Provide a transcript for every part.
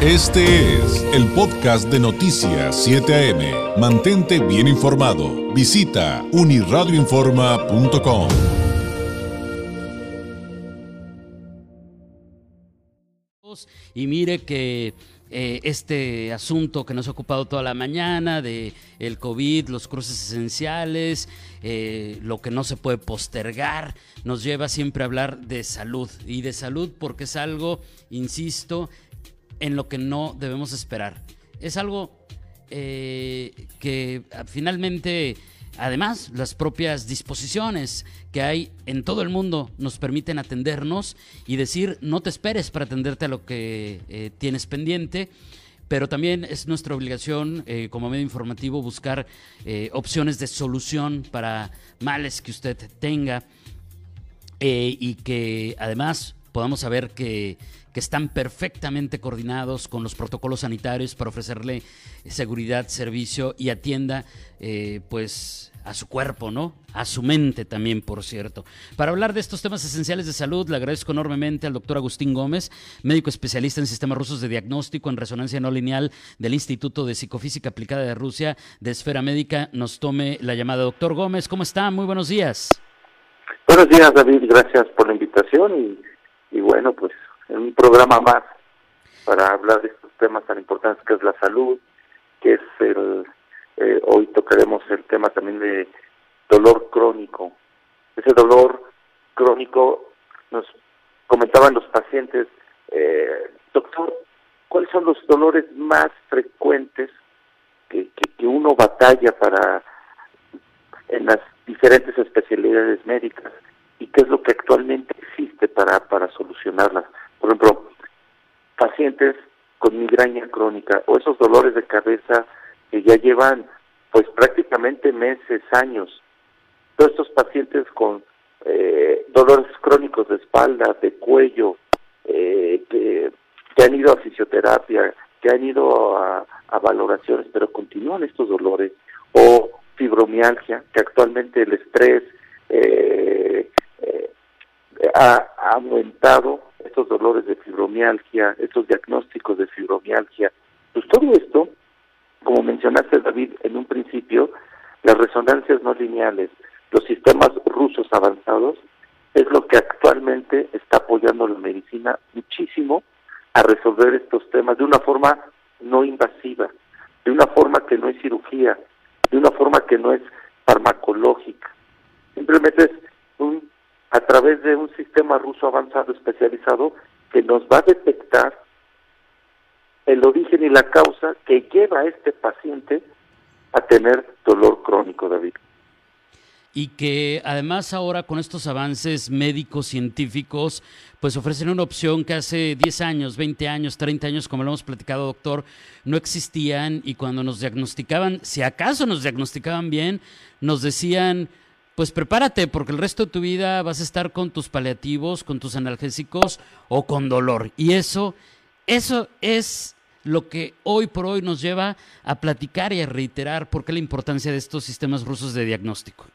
Este es el podcast de Noticias 7 AM. Mantente bien informado. Visita uniradioinforma.com. Y mire que eh, este asunto que nos ha ocupado toda la mañana de el COVID, los cruces esenciales, eh, lo que no se puede postergar, nos lleva siempre a hablar de salud y de salud porque es algo, insisto, en lo que no debemos esperar. Es algo eh, que finalmente, además, las propias disposiciones que hay en todo el mundo nos permiten atendernos y decir, no te esperes para atenderte a lo que eh, tienes pendiente. Pero también es nuestra obligación eh, como medio informativo buscar opciones de solución para males que usted tenga y que además podamos saber que están perfectamente coordinados con los protocolos sanitarios para ofrecerle seguridad, servicio y atienda eh, pues a su cuerpo, ¿no? A su mente también, por cierto. Para hablar de estos temas esenciales de salud, le agradezco enormemente al doctor Agustín Gómez, médico especialista en sistemas rusos de diagnóstico en resonancia no lineal del Instituto de Psicofísica Aplicada de Rusia de Esfera Médica. Nos tome la llamada. Doctor Gómez, ¿cómo está? Muy buenos días. Buenos días, David. Gracias por la invitación y bueno, pues en un programa más para hablar de estos temas tan importantes que es la salud, que es el, eh, hoy tocaremos el tema también de dolor crónico. Ese dolor crónico nos comentaban los pacientes, eh, doctor, ¿cuáles son los dolores más frecuentes que, que, que uno batalla para en las diferentes especialidades médicas y qué es lo que actualmente existe para, para solucionarlas? Por ejemplo, pacientes con migraña crónica o esos dolores de cabeza que ya llevan pues prácticamente meses, años. Todos estos pacientes con eh, dolores crónicos de espalda, de cuello, eh, que, han ido a fisioterapia, que han ido a, valoraciones, pero continúan estos dolores, o fibromialgia, que actualmente el estrés eh, ha aumentado estos dolores de fibromialgia, estos diagnósticos de fibromialgia. Pues todo esto, como mencionaste David en un principio, las resonancias no lineales, los sistemas rusos avanzados, es lo que actualmente está apoyando la medicina muchísimo a resolver estos temas de una forma no invasiva, de una forma que no es cirugía, de una forma que no es farmacológica. Simplemente es un a través de un sistema ruso avanzado especializado que nos va a detectar el origen y la causa que lleva a este paciente a tener dolor crónico, David. Y que además ahora con estos avances médicos, científicos, pues ofrecen una opción que hace 10 años, 20 años, 30 años, como lo hemos platicado, doctor, no existían y cuando nos diagnosticaban, si acaso nos diagnosticaban bien, nos decían, pues prepárate porque el resto de tu vida vas a estar con tus paliativos, con tus analgésicos o con dolor. Y eso, eso es lo que hoy por hoy nos lleva a platicar y a reiterar por qué la importancia de estos sistemas rusos de diagnóstico.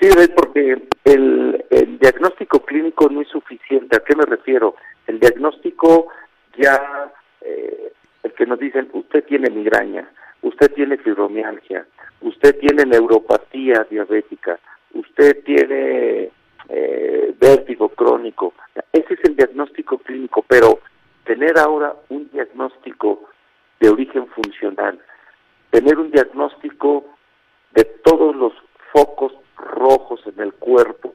Sí, porque el, el diagnóstico clínico no es suficiente. ¿A qué me refiero? El diagnóstico ya, eh, el que nos dicen, usted tiene migraña, usted tiene fibromialgia, usted tiene neuropatía diabética, usted tiene eh, vértigo crónico. Ese es el diagnóstico clínico, pero tener ahora un diagnóstico de origen funcional, tener un diagnóstico de todos los focos rojos en el cuerpo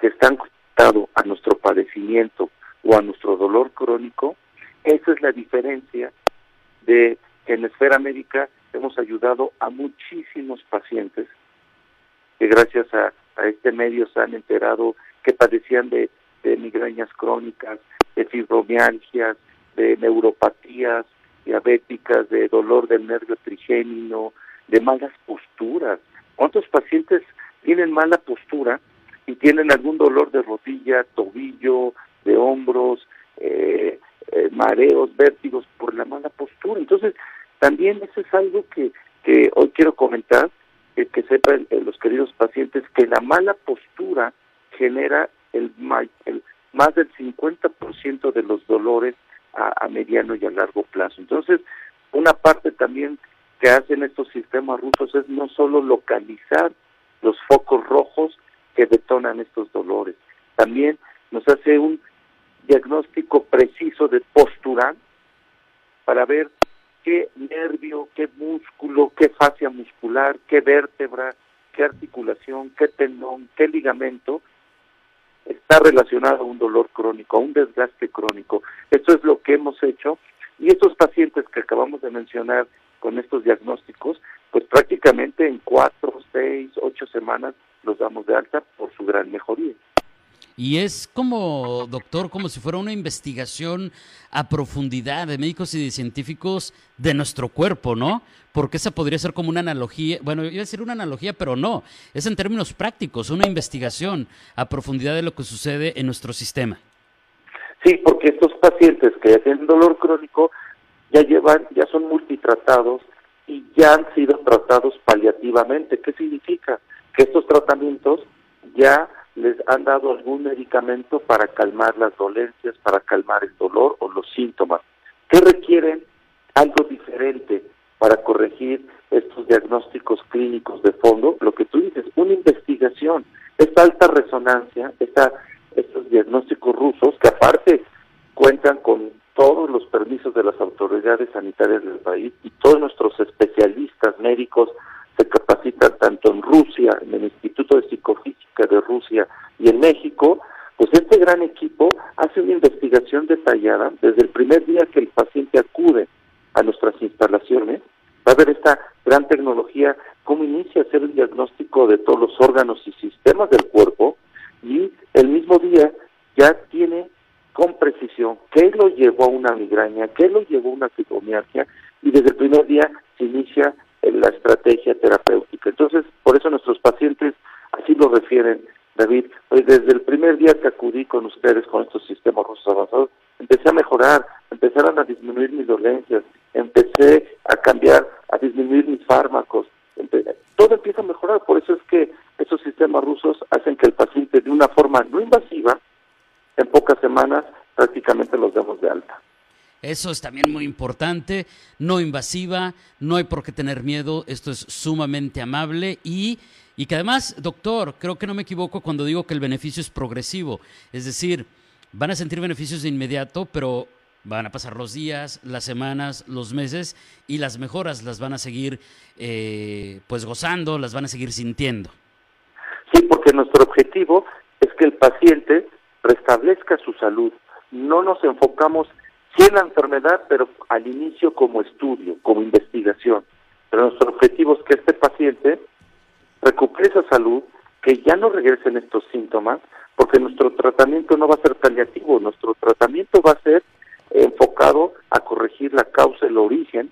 que están conectados a nuestro padecimiento o a nuestro dolor crónico, esa es la diferencia de que en la esfera médica hemos ayudado a muchísimos pacientes que gracias a, este medio se han enterado que padecían de, migrañas crónicas, de fibromialgias, de neuropatías diabéticas, de dolor del nervio trigémino, de malas posturas. ¿Cuántos pacientes tienen mala postura y tienen algún dolor de rodilla, tobillo, de hombros, eh, eh, mareos, vértigos por la mala postura? Entonces, también eso es algo que, que hoy quiero comentar, que, sepan eh, los queridos pacientes, que la mala postura genera el, el más del 50% de los dolores a, mediano y a largo plazo. Entonces, una parte también que hacen estos sistemas rusos es no solo localizar los focos rojos que detonan estos dolores, también nos hace un diagnóstico preciso de postura para ver qué nervio, qué músculo, qué fascia muscular, qué vértebra, qué articulación, qué tendón, qué ligamento está relacionado a un dolor crónico, a un desgaste crónico. Esto es lo que hemos hecho y estos pacientes que acabamos de mencionar con estos diagnósticos, pues prácticamente en cuatro, seis, ocho semanas los damos de alta por su gran mejoría. Y es como, doctor, como si fuera una investigación a profundidad de médicos y de científicos de nuestro cuerpo, ¿no? Porque esa podría ser como una analogía, bueno, iba a decir una analogía, pero no, es en términos prácticos, una investigación a profundidad de lo que sucede en nuestro sistema. Sí, porque estos pacientes que tienen dolor crónico ya llevan, ya son multitratados y ya han sido tratados paliativamente. ¿Qué significa? Que estos tratamientos ya les han dado algún medicamento para calmar las dolencias, para calmar el dolor o los síntomas. ¿Qué requieren? Algo diferente para corregir estos diagnósticos clínicos de fondo. Lo que tú dices, una investigación, esta alta resonancia, esta, estos diagnósticos rusos, que aparte cuentan con todos los permisos de las autoridades sanitarias del país y todos nuestros especialistas médicos se capacitan tanto en Rusia, en el Instituto de Psicofísica de Rusia y en México, pues este gran equipo hace una investigación detallada desde el primer día que el paciente acude a nuestras instalaciones, va a ver esta gran tecnología, cómo inicia a hacer el diagnóstico de todos los órganos y sistemas del cuerpo y el mismo día ya tiene con precisión qué lo llevó a una migraña, qué lo llevó a una fibromialgia y desde el primer día se inicia la estrategia terapéutica. Entonces, por eso nuestros pacientes así lo refieren, David. Pues desde el primer día que acudí con ustedes con estos sistemas rusos avanzados, empecé a mejorar, empezaron a disminuir mis dolencias, empecé a cambiar, a disminuir mis fármacos. todo empieza a mejorar, por eso es que esos sistemas rusos hacen que el paciente de una forma no invasiva, en pocas semanas prácticamente los demos de alta. Eso es también muy importante, no invasiva, no hay por qué tener miedo, esto es sumamente amable y, y que además, doctor, creo que no me equivoco cuando digo que el beneficio es progresivo, es decir, van a sentir beneficios de inmediato, pero van a pasar los días, las semanas, los meses y las mejoras las van a seguir eh, pues gozando, las van a seguir sintiendo. Sí, porque nuestro objetivo es que el paciente restablezca su salud. No nos enfocamos sí en la enfermedad, pero al inicio como estudio, como investigación. Pero nuestro objetivo es que este paciente recupere esa salud, que ya no regresen estos síntomas, porque nuestro tratamiento no va a ser paliativo, nuestro tratamiento va a ser enfocado a corregir la causa, el origen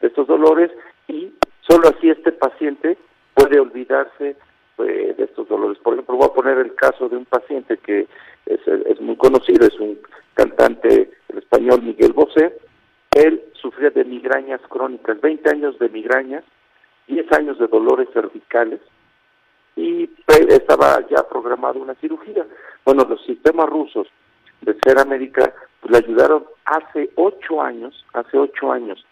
de estos dolores y solo así este paciente puede olvidarse eh, de estos dolores. Por ejemplo, voy a poner el caso de un paciente que es, es muy conocido, es un cantante el español Miguel Bosé, él sufría de migrañas crónicas, 20 años de migrañas, 10 años de dolores cervicales y estaba ya programada una cirugía. Bueno, los sistemas rusos de Cera Médica pues, le ayudaron hace 8 años, hace 8 años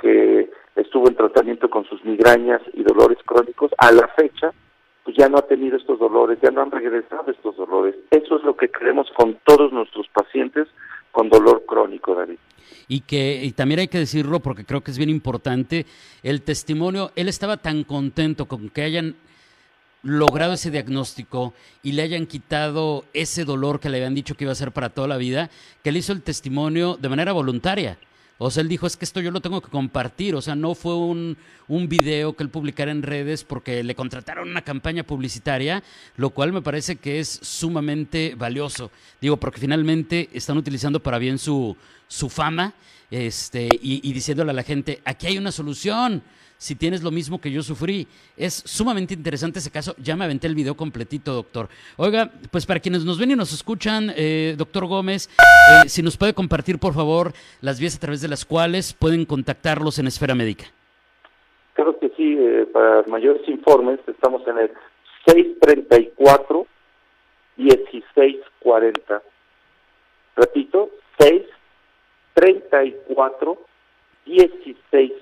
que estuvo en tratamiento con sus migrañas y dolores crónicos, a la fecha pues ya no ha tenido estos dolores, ya no han regresado estos dolores. Eso es lo que queremos con todos nuestros pacientes con dolor crónico, David. Y que y también hay que decirlo porque creo que es bien importante, el testimonio, él estaba tan contento con que hayan logrado ese diagnóstico y le hayan quitado ese dolor que le habían dicho que iba a ser para toda la vida, que él hizo el testimonio de manera voluntaria. O sea, él dijo, es que esto yo lo tengo que compartir. O sea, no fue un, un video que él publicara en redes porque le contrataron una campaña publicitaria, lo cual me parece que es sumamente valioso. Digo, porque finalmente están utilizando para bien su, su fama este, y, y diciéndole a la gente, aquí hay una solución si tienes lo mismo que yo sufrí. Es sumamente interesante ese caso. Ya me aventé el video completito, doctor. Oiga, pues para quienes nos ven y nos escuchan, eh, doctor Gómez, eh, si nos puede compartir, por favor, las vías a través de las cuales pueden contactarlos en Esfera Médica. Claro que sí, eh, para mayores informes estamos en el 634 1640. Repito, 6 34 16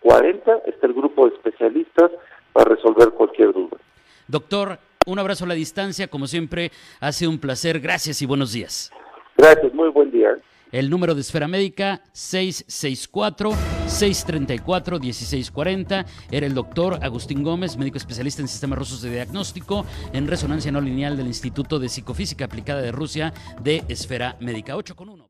40. Está el grupo de especialistas para resolver cualquier duda. Doctor, un abrazo a la distancia. Como siempre, ha sido un placer. Gracias y buenos días. Gracias, muy buen día. El número de Esfera Médica 664-634-1640. Era el doctor Agustín Gómez, médico especialista en sistemas rusos de diagnóstico en resonancia no lineal del Instituto de Psicofísica Aplicada de Rusia de Esfera Médica 8 con 1.